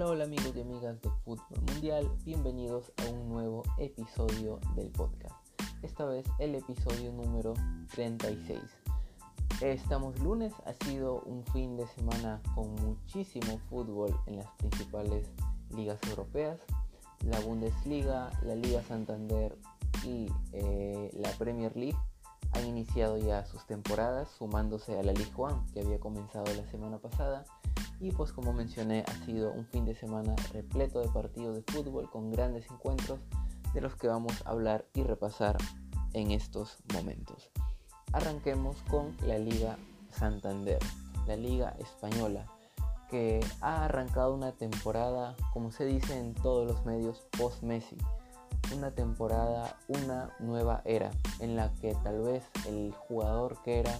Hola, hola amigos y amigas de Fútbol Mundial, bienvenidos a un nuevo episodio del podcast. Esta vez el episodio número 36. Estamos lunes, ha sido un fin de semana con muchísimo fútbol en las principales ligas europeas, la Bundesliga, la Liga Santander y eh, la Premier League han iniciado ya sus temporadas sumándose a la Ligue 1 que había comenzado la semana pasada y pues como mencioné ha sido un fin de semana repleto de partidos de fútbol con grandes encuentros de los que vamos a hablar y repasar en estos momentos. Arranquemos con la Liga Santander, la Liga Española, que ha arrancado una temporada, como se dice en todos los medios, post-Messi una temporada, una nueva era, en la que tal vez el jugador que era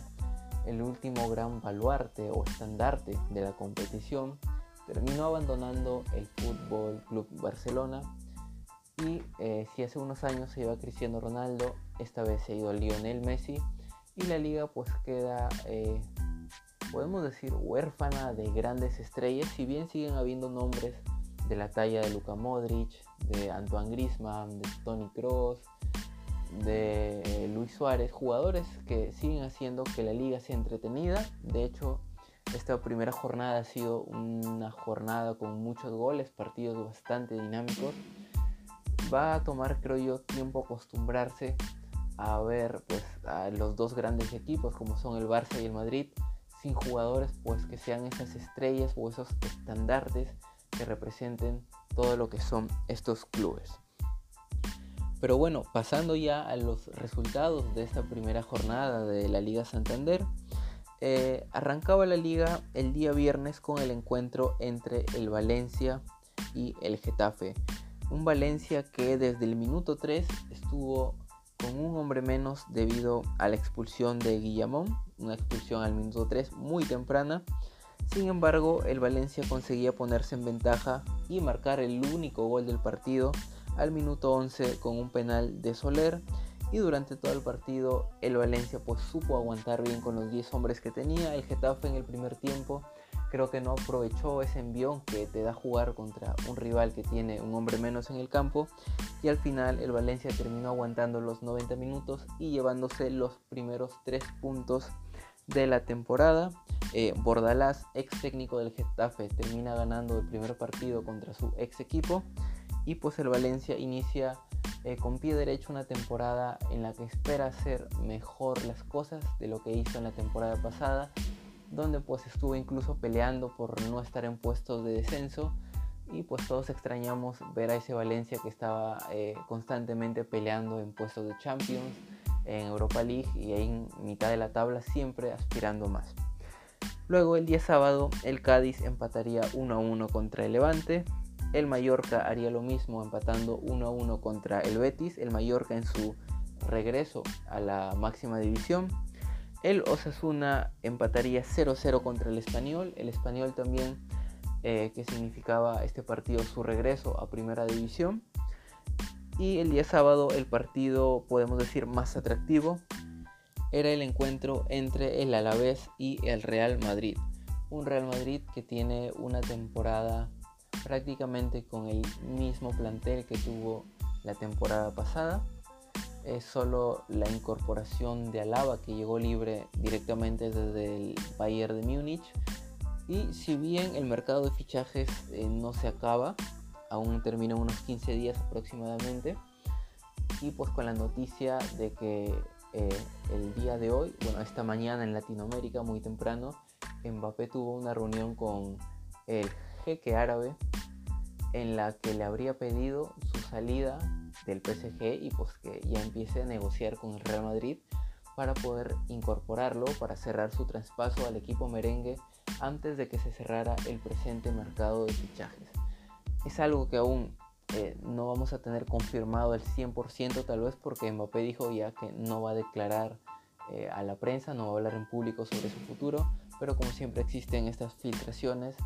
el último gran baluarte o estandarte de la competición terminó abandonando el Fútbol Club Barcelona y eh, si hace unos años se iba Cristiano Ronaldo, esta vez se ha ido Lionel Messi y la liga pues queda, eh, podemos decir, huérfana de grandes estrellas, si bien siguen habiendo nombres de la talla de Luka Modric, de Antoine Griezmann, de Tony Kroos, de Luis Suárez, jugadores que siguen haciendo que la liga sea entretenida. De hecho, esta primera jornada ha sido una jornada con muchos goles, partidos bastante dinámicos. Va a tomar, creo yo, tiempo acostumbrarse a ver pues, a los dos grandes equipos como son el Barça y el Madrid sin jugadores pues que sean esas estrellas o esos estandartes que representen todo lo que son estos clubes. Pero bueno, pasando ya a los resultados de esta primera jornada de la Liga Santander, eh, arrancaba la liga el día viernes con el encuentro entre el Valencia y el Getafe. Un Valencia que desde el minuto 3 estuvo con un hombre menos debido a la expulsión de Guillamón, una expulsión al minuto 3 muy temprana, sin embargo, el Valencia conseguía ponerse en ventaja y marcar el único gol del partido al minuto 11 con un penal de Soler y durante todo el partido el Valencia pues supo aguantar bien con los 10 hombres que tenía. El Getafe en el primer tiempo creo que no aprovechó ese envión que te da jugar contra un rival que tiene un hombre menos en el campo y al final el Valencia terminó aguantando los 90 minutos y llevándose los primeros 3 puntos de la temporada. Eh, Bordalás, ex técnico del Getafe, termina ganando el primer partido contra su ex equipo y pues el Valencia inicia eh, con pie derecho una temporada en la que espera hacer mejor las cosas de lo que hizo en la temporada pasada, donde pues estuvo incluso peleando por no estar en puestos de descenso y pues todos extrañamos ver a ese Valencia que estaba eh, constantemente peleando en puestos de Champions, en Europa League y ahí en mitad de la tabla siempre aspirando más. Luego el día sábado el Cádiz empataría 1 a 1 contra el Levante. El Mallorca haría lo mismo empatando 1 a 1 contra el Betis. El Mallorca en su regreso a la máxima división. El Osasuna empataría 0-0 contra el Español. El Español también, eh, que significaba este partido su regreso a primera división. Y el día sábado el partido, podemos decir, más atractivo era el encuentro entre el Alavés y el Real Madrid. Un Real Madrid que tiene una temporada prácticamente con el mismo plantel que tuvo la temporada pasada. Es solo la incorporación de Alaba que llegó libre directamente desde el Bayern de Múnich. Y si bien el mercado de fichajes eh, no se acaba, aún termina unos 15 días aproximadamente, y pues con la noticia de que eh, el día de hoy, bueno, esta mañana en Latinoamérica, muy temprano, Mbappé tuvo una reunión con el jeque árabe en la que le habría pedido su salida del PSG y pues que ya empiece a negociar con el Real Madrid para poder incorporarlo, para cerrar su traspaso al equipo merengue antes de que se cerrara el presente mercado de fichajes. Es algo que aún eh, no vamos a tener confirmado el 100% tal vez porque Mbappé dijo ya que no va a declarar eh, a la prensa, no va a hablar en público sobre su futuro, pero como siempre existen estas filtraciones,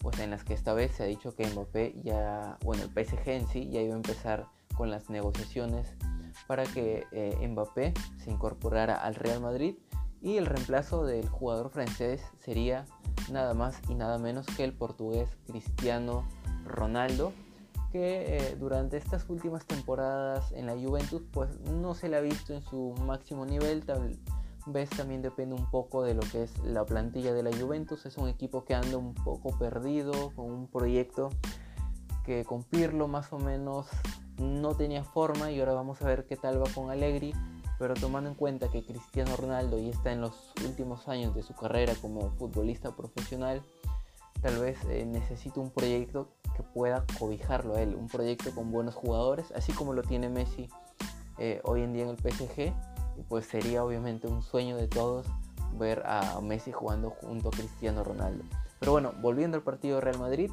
pues en las que esta vez se ha dicho que Mbappé ya, bueno, el PSG en sí ya iba a empezar con las negociaciones para que eh, Mbappé se incorporara al Real Madrid y el reemplazo del jugador francés sería nada más y nada menos que el portugués Cristiano Ronaldo, que eh, durante estas últimas temporadas en la Juventus pues no se le ha visto en su máximo nivel, tal vez también depende un poco de lo que es la plantilla de la Juventus, es un equipo que anda un poco perdido, con un proyecto que cumplirlo más o menos no tenía forma y ahora vamos a ver qué tal va con Allegri, pero tomando en cuenta que Cristiano Ronaldo ya está en los últimos años de su carrera como futbolista profesional, tal vez eh, necesita un proyecto que pueda cobijarlo a él, un proyecto con buenos jugadores, así como lo tiene Messi eh, hoy en día en el PSG, pues sería obviamente un sueño de todos ver a Messi jugando junto a Cristiano Ronaldo. Pero bueno, volviendo al partido de Real Madrid,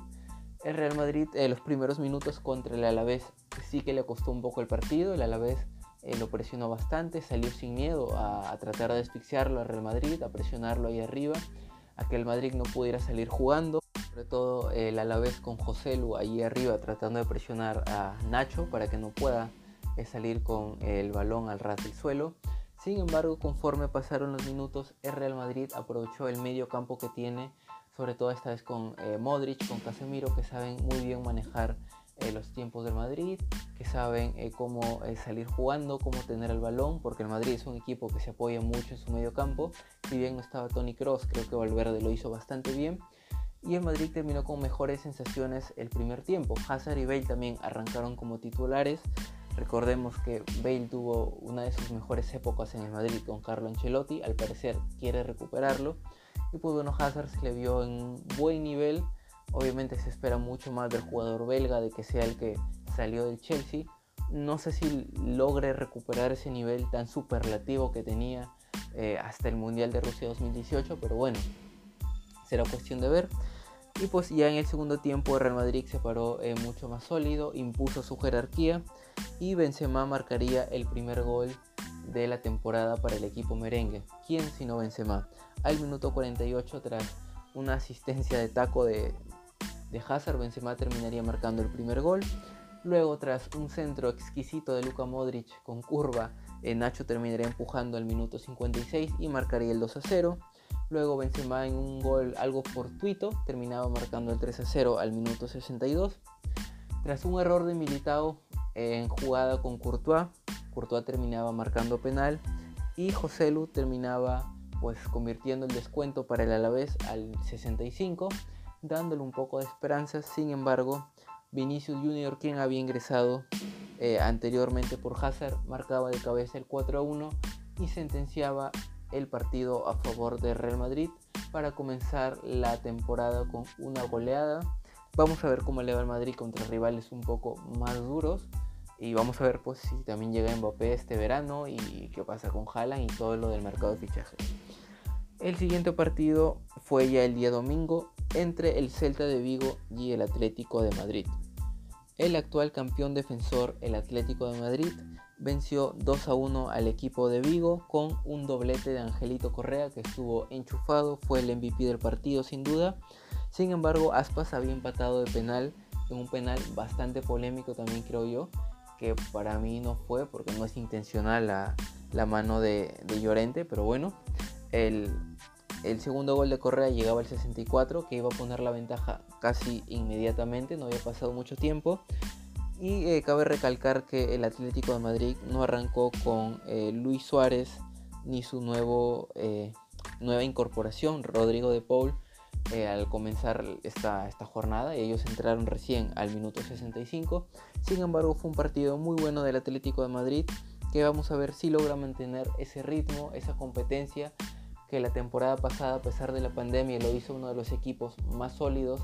el Real Madrid en los primeros minutos contra el Alavés sí que le costó un poco el partido, el Alavés eh, lo presionó bastante, salió sin miedo a, tratar de asfixiarlo al Real Madrid, a presionarlo ahí arriba a que el Madrid no pudiera salir jugando. Sobre todo el Alavés con José Lu ahí arriba tratando de presionar a Nacho para que no pueda eh, salir con el balón al ras del suelo. Sin embargo, conforme pasaron los minutos, el Real Madrid aprovechó el medio campo que tiene, sobre todo esta vez con eh, Modric, con Casemiro, que saben muy bien manejar eh, los tiempos del Madrid, que saben eh, cómo salir jugando, cómo tener el balón, porque el Madrid es un equipo que se apoya mucho en su medio campo. Si bien no estaba Tony Cross, creo que Valverde lo hizo bastante bien. Y el Madrid terminó con mejores sensaciones el primer tiempo. Hazard y Bale también arrancaron como titulares. Recordemos que Bale tuvo una de sus mejores épocas en el Madrid con Carlo Ancelotti. Al parecer quiere recuperarlo. Y pues bueno, Hazard le vio en buen nivel Obviamente se espera mucho más del jugador belga, de que sea el que salió del Chelsea. No sé si logre recuperar ese nivel tan superlativo que tenía eh, hasta el Mundial de Rusia 2018, pero bueno, será cuestión de ver. Y pues ya en el segundo tiempo Real Madrid se paró eh, mucho más sólido, impuso su jerarquía y Benzema marcaría el primer gol de la temporada para el equipo merengue. ¿Quién sino Benzema? Al minuto 48 tras una asistencia de taco de, de Hazard, Benzema terminaría marcando el primer gol. Luego, tras un centro exquisito de Luka Modric con curva, eh, Nacho terminaría empujando al minuto 56 y marcaría el 2 a 0. Luego Benzema en un gol algo fortuito terminaba marcando el 3 a 0 al minuto 62. Tras un error de Militao en jugada con Courtois, Courtois terminaba marcando penal y José Lu terminaba pues convirtiendo el descuento para el Alavés al 65 dándole un poco de esperanza. Sin embargo, Vinicius Junior, quien había ingresado eh, anteriormente por Hazard, marcaba de cabeza el 4 a 1 y sentenciaba el partido a favor de Real Madrid para comenzar la temporada con una goleada. Vamos a ver cómo le va el Madrid contra rivales un poco más duros. Y vamos a ver pues si también llega Mbappé este verano y qué pasa con Haaland y todo lo del mercado de fichajes. El siguiente partido fue ya el día domingo entre el Celta de Vigo y el Atlético de Madrid. El actual campeón defensor, el Atlético de Madrid, venció 2 a 1 al equipo de Vigo con un doblete de Angelito Correa que estuvo enchufado, fue el MVP del partido sin duda. Sin embargo, Aspas había empatado de penal, en un penal bastante polémico también creo yo, que para mí no fue porque no es intencional la, mano de, de Llorente, pero bueno, el, segundo gol de Correa llegaba al 64, que iba a poner la ventaja casi inmediatamente, no había pasado mucho tiempo. Y eh, cabe recalcar que el Atlético de Madrid no arrancó con eh, Luis Suárez ni su nuevo, eh, nueva incorporación, Rodrigo de Paul, al comenzar esta, esta jornada. Ellos entraron recién al minuto 65. Sin embargo, fue un partido muy bueno del Atlético de Madrid que vamos a ver si logra mantener ese ritmo, esa competencia que la temporada pasada, a pesar de la pandemia, lo hizo uno de los equipos más sólidos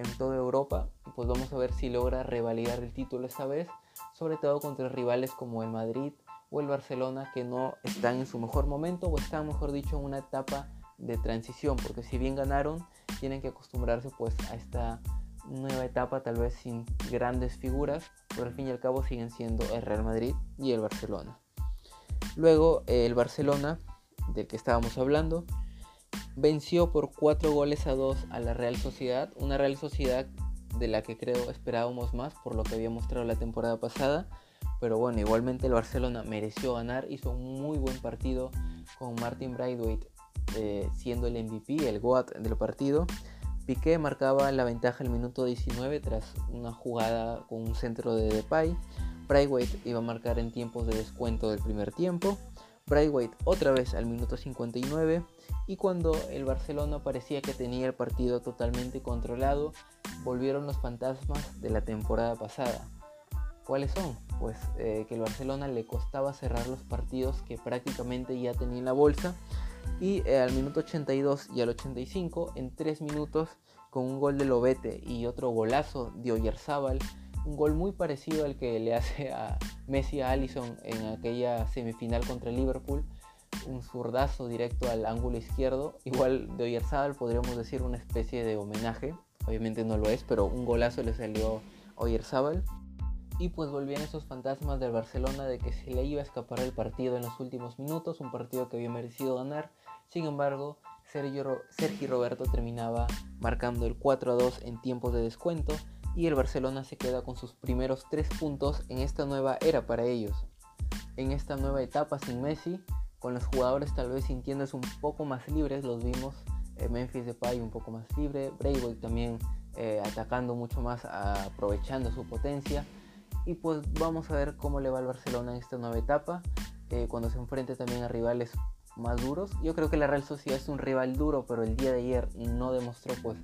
en toda Europa. Pues vamos a ver si logra revalidar el título esta vez, sobre todo contra rivales como el Madrid o el Barcelona, que no están en su mejor momento o están, mejor dicho, en una etapa de transición, porque si bien ganaron, tienen que acostumbrarse pues a esta nueva etapa, tal vez sin grandes figuras, pero al fin y al cabo siguen siendo el Real Madrid y el Barcelona. Luego el Barcelona del que estábamos hablando, venció por 4 goles a 2 a la Real Sociedad, una Real Sociedad de la que creo esperábamos más por lo que había mostrado la temporada pasada, pero bueno, igualmente el Barcelona mereció ganar, hizo un muy buen partido con Martin Braithwaite eh, siendo el MVP, el GOAT del partido, Piqué marcaba la ventaja al minuto 19 tras una jugada con un centro de Depay. Braithwaite iba a marcar en tiempos de descuento del primer tiempo. Braithwaite otra vez al minuto 59 y cuando el Barcelona parecía que tenía el partido totalmente controlado, volvieron los fantasmas de la temporada pasada. ¿Cuáles son? Pues eh, que el Barcelona le costaba cerrar los partidos que prácticamente ya tenía en la bolsa y eh, al minuto 82 y al 85 en 3 minutos con un gol de Lobete y otro golazo de Oyarzábal, un gol muy parecido al que le hace a Messi a Allison en aquella semifinal contra Liverpool, un zurdazo directo al ángulo izquierdo, igual de Oyarzábal podríamos decir una especie de homenaje, obviamente no lo es, pero un golazo le salió a Oyarzábal y pues volvían esos fantasmas del Barcelona de que se le iba a escapar el partido en los últimos minutos, un partido que había merecido ganar. Sin embargo, Sergio, Sergio Roberto terminaba marcando el 4 a 2 en tiempos de descuento y el Barcelona se queda con sus primeros tres puntos en esta nueva era para ellos. En esta nueva etapa sin Messi, con los jugadores tal vez sintiéndose un poco más libres, los vimos eh, Memphis Depay un poco más libre, Braithwaite también eh, atacando mucho más, aprovechando su potencia y pues vamos a ver cómo le va al Barcelona en esta nueva etapa, eh, cuando se enfrente también a rivales más duros. Yo creo que la Real Sociedad es un rival duro, pero el día de ayer no demostró pues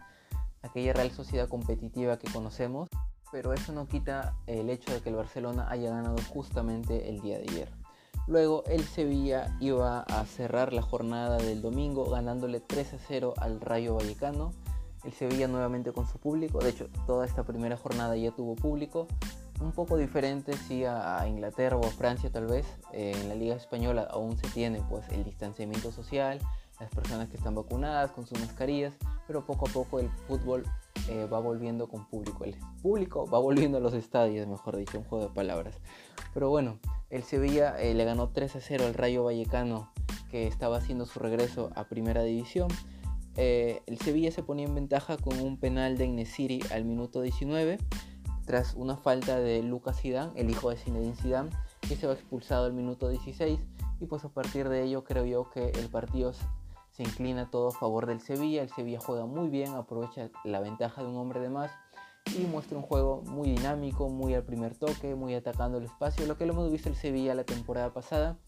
aquella Real Sociedad competitiva que conocemos. Pero eso no quita el hecho de que el Barcelona haya ganado justamente el día de ayer. Luego el Sevilla iba a cerrar la jornada del domingo ganándole 3 a 0 al Rayo Vallecano. El Sevilla nuevamente con su público, de hecho toda esta primera jornada ya tuvo público, un poco diferente si a, Inglaterra o a Francia tal vez. Eh, en la Liga Española aún se tiene pues el distanciamiento social, las personas que están vacunadas con sus mascarillas, pero poco a poco el fútbol eh, va volviendo con público. El público va volviendo a los estadios, mejor dicho, un juego de palabras. Pero bueno, el Sevilla eh, le ganó 3 a 0 al Rayo Vallecano que estaba haciendo su regreso a Primera División. el Sevilla se ponía en ventaja con un penal de Inesiri al minuto 19 tras una falta de Lucas Zidane, el hijo de Zinedine Zidane, que se va expulsado al minuto 16 y pues a partir de ello creo yo que el partido se inclina todo a favor del Sevilla, el Sevilla juega muy bien, aprovecha la ventaja de un hombre de más y muestra un juego muy dinámico, muy al primer toque, muy atacando el espacio, lo que lo hemos visto el Sevilla la temporada pasada.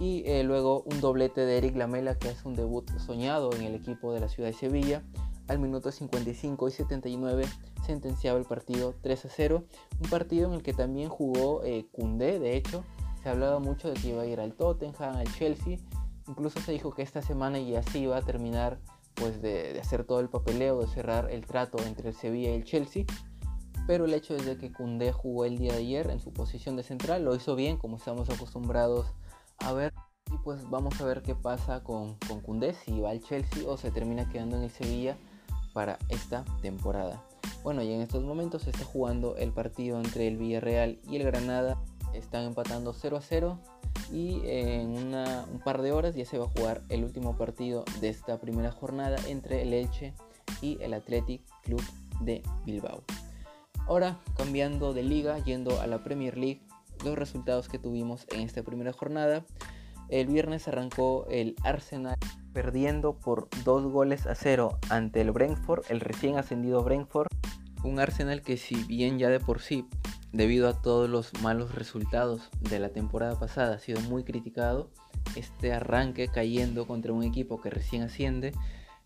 Y eh, luego un doblete de Eric Lamela que hace un debut soñado en el equipo de la ciudad de Sevilla al minuto 55 y 79 sentenciaba el partido 3 a 0. Un partido en el que también jugó eh, de hecho. Se hablaba mucho de que iba a ir al Tottenham, al Chelsea. Incluso se dijo que esta semana ya sí iba a terminar pues de, hacer todo el papeleo, de cerrar el trato entre el Sevilla y el Chelsea. Pero el hecho es de que Koundé jugó el día de ayer en su posición de central, lo hizo bien como estamos acostumbrados a ver. Y pues vamos a ver qué pasa con, con si va al Chelsea o se termina quedando en el Sevilla para esta temporada. Bueno, y en estos momentos se está jugando el partido entre el Villarreal y el Granada. Están empatando 0 a 0 y en un par de horas ya se va a jugar el último partido de esta primera jornada entre el Elche y el Athletic Club de Bilbao. Ahora cambiando de liga, yendo a la Premier League, los resultados que tuvimos en esta primera jornada. El viernes arrancó el Arsenal perdiendo por dos goles a cero ante el Brentford, el recién ascendido Brentford. Un Arsenal que si bien ya de por sí, debido a todos los malos resultados de la temporada pasada, ha sido muy criticado, este arranque cayendo contra un equipo que recién asciende,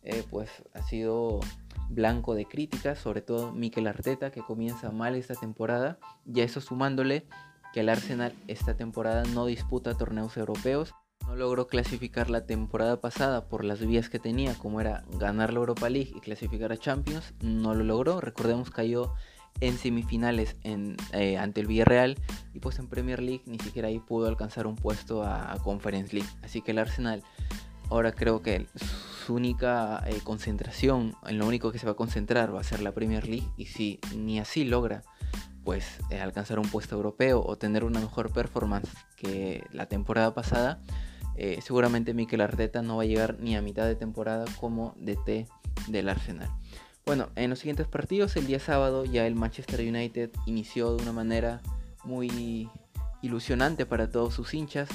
eh, pues ha sido blanco de críticas, sobre todo Mikel Arteta que comienza mal esta temporada, y eso sumándole que el Arsenal esta temporada no disputa torneos europeos no logró clasificar la temporada pasada por las vías que tenía, como era ganar la Europa League y clasificar a Champions. No lo logró. Recordemos cayó en semifinales eh, ante el Villarreal y pues en Premier League ni siquiera ahí pudo alcanzar un puesto a, Conference League. Así que el Arsenal ahora creo que su única eh, concentración, en lo único que se va a concentrar va a ser la Premier League y si ni así logra pues eh, alcanzar un puesto europeo o tener una mejor performance que la temporada pasada, seguramente Mikel Arteta no va a llegar ni a mitad de temporada como DT del Arsenal. Bueno, en los siguientes partidos, el día sábado ya el Manchester United inició de una manera muy ilusionante para todos sus hinchas.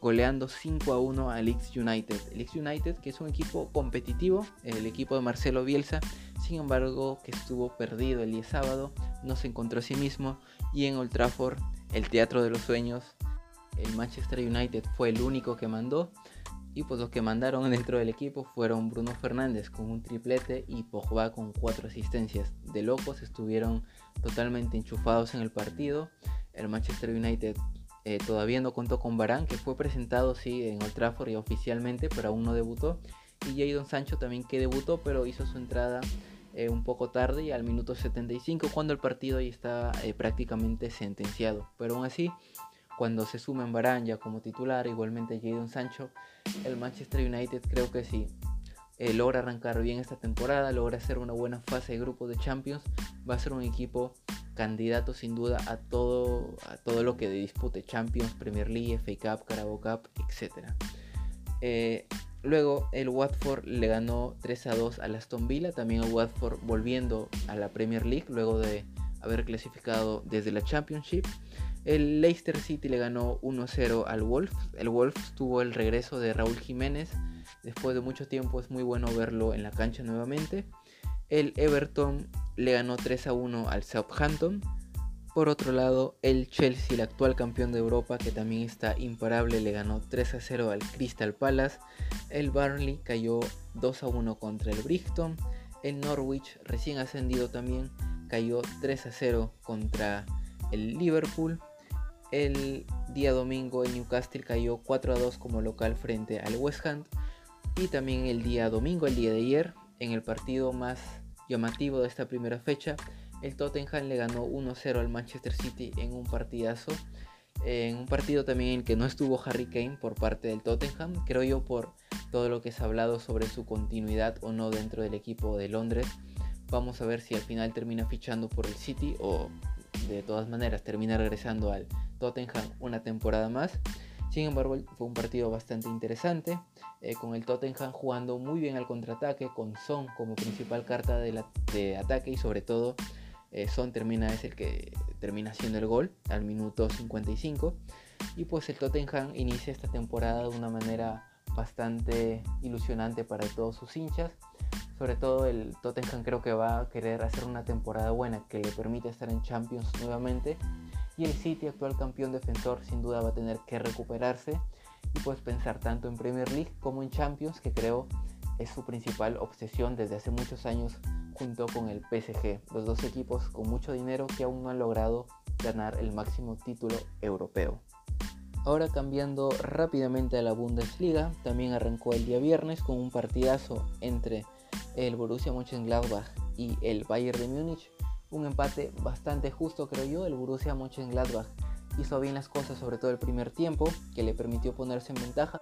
goleando 5 a 1 al Leeds United. El Leeds United que es un equipo competitivo, el equipo de Marcelo Bielsa, sin embargo que estuvo perdido el día sábado, no se encontró a sí mismo y en Old Trafford, el teatro de los sueños, el Manchester United fue el único que mandó y pues los que mandaron dentro del equipo fueron Bruno Fernández con un triplete y Pogba con cuatro asistencias. De locos estuvieron totalmente enchufados en el partido. El Manchester United eh, todavía no contó con Barán, que fue presentado sí en Old Trafford y oficialmente, pero aún no debutó. Y Jadon Sancho también que debutó, pero hizo su entrada eh, un poco tarde y al minuto 75 cuando el partido ya estaba eh, prácticamente sentenciado. Pero aún así, cuando se suma en Barán ya como titular, igualmente Jadon Sancho, el Manchester United creo que sí logra arrancar bien esta temporada, logra hacer una buena fase de grupo de Champions, va a ser un equipo candidato sin duda a todo, todo lo que dispute Champions, Premier League, FA Cup, Carabao Cup, etc. Eh, luego el Watford le ganó 3 a 2 al Aston Villa, también el Watford volviendo a la Premier League luego de haber clasificado desde la Championship. El Leicester City le ganó 1-0 al Wolves. El Wolves tuvo el regreso de Raúl Jiménez. Después de mucho tiempo es muy bueno verlo en la cancha nuevamente. El Everton le ganó 3 a 1 al Southampton. Por otro lado, el Chelsea, el actual campeón de Europa, que también está imparable, le ganó 3 a 0 al Crystal Palace. El Burnley cayó 2 a 1 contra el Brighton. El Norwich, recién ascendido también, cayó 3 a 0 contra el Liverpool. El día domingo el Newcastle cayó 4 a 2 como local frente al West Ham. Y también el día domingo, el día de ayer, en el partido más llamativo de esta primera fecha, el Tottenham le ganó 1-0 al Manchester City en un partidazo. En un partido también en el que no estuvo Harry Kane por parte del Tottenham, creo yo por todo lo que se ha hablado sobre su continuidad o no dentro del equipo de Londres. Vamos a ver si al final termina fichando por el City o de todas maneras termina regresando al Tottenham una temporada más. Sin embargo, fue un partido bastante interesante, eh, con el Tottenham jugando muy bien al contraataque, con Son como principal carta de, ataque y sobre todo eh, Son termina, es el que termina haciendo el gol al minuto 55. Y pues el Tottenham inicia esta temporada de una manera bastante ilusionante para todos sus hinchas. Sobre todo el Tottenham creo que va a querer hacer una temporada buena que le permita estar en Champions nuevamente y el City, actual campeón defensor, sin duda va a tener que recuperarse y pues pensar tanto en Premier League como en Champions, que creo es su principal obsesión desde hace muchos años junto con el PSG, los dos equipos con mucho dinero que aún no han logrado ganar el máximo título europeo. Ahora cambiando rápidamente a la Bundesliga, también arrancó el día viernes con un partidazo entre el Borussia Mönchengladbach y el Bayern de Múnich, un empate bastante justo creo yo. El Borussia Mönchengladbach hizo bien las cosas, sobre todo el primer tiempo, que le permitió ponerse en ventaja.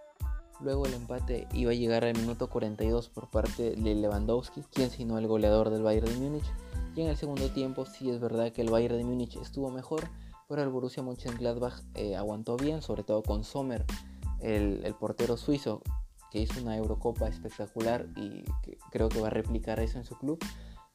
Luego el empate iba a llegar al minuto 42 por parte de Lewandowski, quien sino el goleador del Bayern de Múnich. Y en el segundo tiempo sí es verdad que el Bayern de Múnich estuvo mejor, pero el Borussia Mönchengladbach eh, aguantó bien, sobre todo con Sommer, el, el, portero suizo, que hizo una Eurocopa espectacular y creo que va a replicar eso en su club.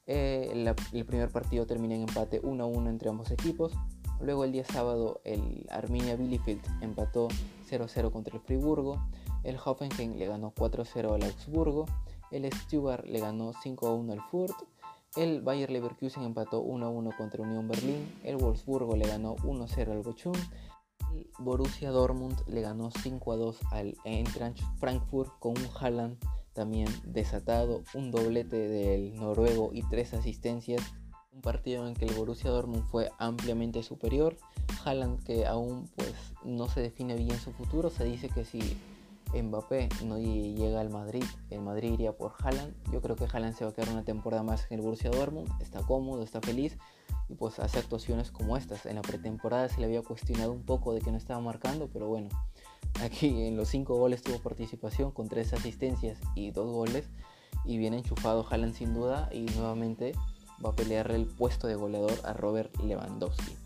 Eh, el primer partido termina en empate 1 a 1 entre ambos equipos. Luego el día sábado el Arminia Bielefeld empató 0 0 contra el Friburgo. El Hoffenheim le ganó 4 0 al Augsburgo. El Stuttgart le ganó 5 a 1 al Furt. El Bayer Leverkusen empató 1 a 1 contra Unión Berlín. El Wolfsburgo le ganó 1 a 0 al Bochum. Borussia Dortmund le ganó 5 a 2 al Eintracht Frankfurt con un Haaland también desatado, un doblete del noruego y tres asistencias. Un partido en que el Borussia Dortmund fue ampliamente superior. Haaland que aún pues no se define bien su futuro. Se dice que si Mbappé no llega al Madrid, el Madrid iría por Haaland. Yo creo que Haaland se va a quedar una temporada más en el Borussia Dortmund. Está cómodo, está feliz y pues hace actuaciones como estas. En la pretemporada se le había cuestionado un poco de que no estaba marcando, pero bueno, Aquí en los 5 goles tuvo participación con 3 asistencias y 2 goles. Y viene enchufado Haaland sin duda y nuevamente va a pelear el puesto de goleador a Robert Lewandowski.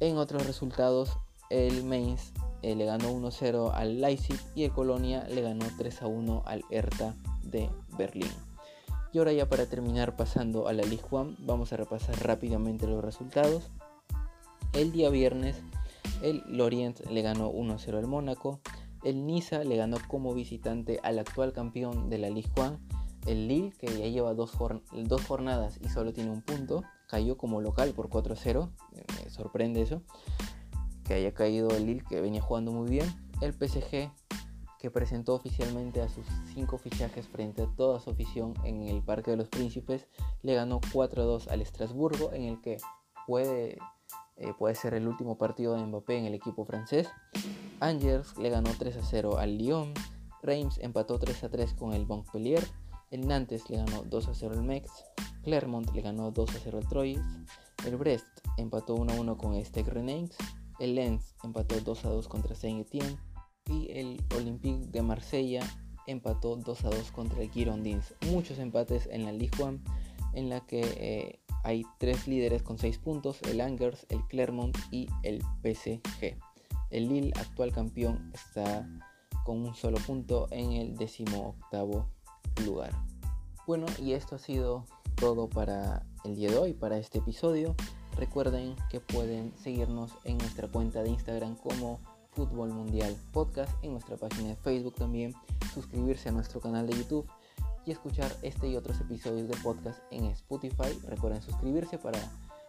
En otros resultados, el Mainz eh, le ganó 1-0 al Leipzig y el Colonia le ganó 3-1 al Hertha de Berlín. Y ahora ya para terminar pasando a la Ligue 1, vamos a repasar rápidamente los resultados. El día viernes el Lorient le ganó 1-0 al Mónaco. El Niza le ganó como visitante al actual campeón de la Ligue 1, el Lille, que ya lleva dos, dos jornadas y solo tiene un punto, cayó como local por 4-0. Me sorprende eso. Que haya caído el Lille, que venía jugando muy bien. El PSG, que presentó oficialmente a sus cinco fichajes frente a toda su afición en el Parque de los Príncipes, le ganó 4-2 al Estrasburgo, en el que puede, eh, puede ser el último partido de Mbappé en el equipo francés. Angers le ganó 3-0 al Lyon. Reims empató 3-3 con el Montpellier. El Nantes le ganó 2-0 al Metz. Clermont le ganó 2-0 al Troyes. El Brest empató 1-1 con Stade Rennais. El Lens empató 2-2 contra Saint-Étienne y el Olympique de Marsella empató 2 a 2 contra el Girondins. Muchos empates en la Ligue 1 en la que eh, hay tres líderes con 6 puntos, el Angers, el Clermont y el PSG. El Lille, actual campeón, está con un solo punto en el 18 lugar. Bueno, y esto ha sido todo para el día de hoy, para este episodio. Recuerden que pueden seguirnos en nuestra cuenta de Instagram como Fútbol Mundial Podcast, en nuestra página de Facebook también, suscribirse a nuestro canal de YouTube y escuchar este y otros episodios de podcast en Spotify. Recuerden suscribirse para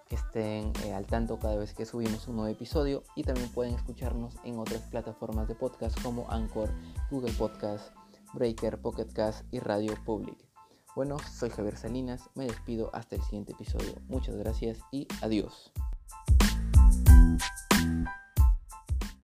que estén eh, al tanto cada vez que subimos un nuevo episodio y también pueden escucharnos en otras plataformas de podcast como Anchor, Google Podcast, Breaker, Pocket Cast y Radio Public. Bueno, soy Javier Salinas, me despido hasta el siguiente episodio. Muchas gracias y adiós.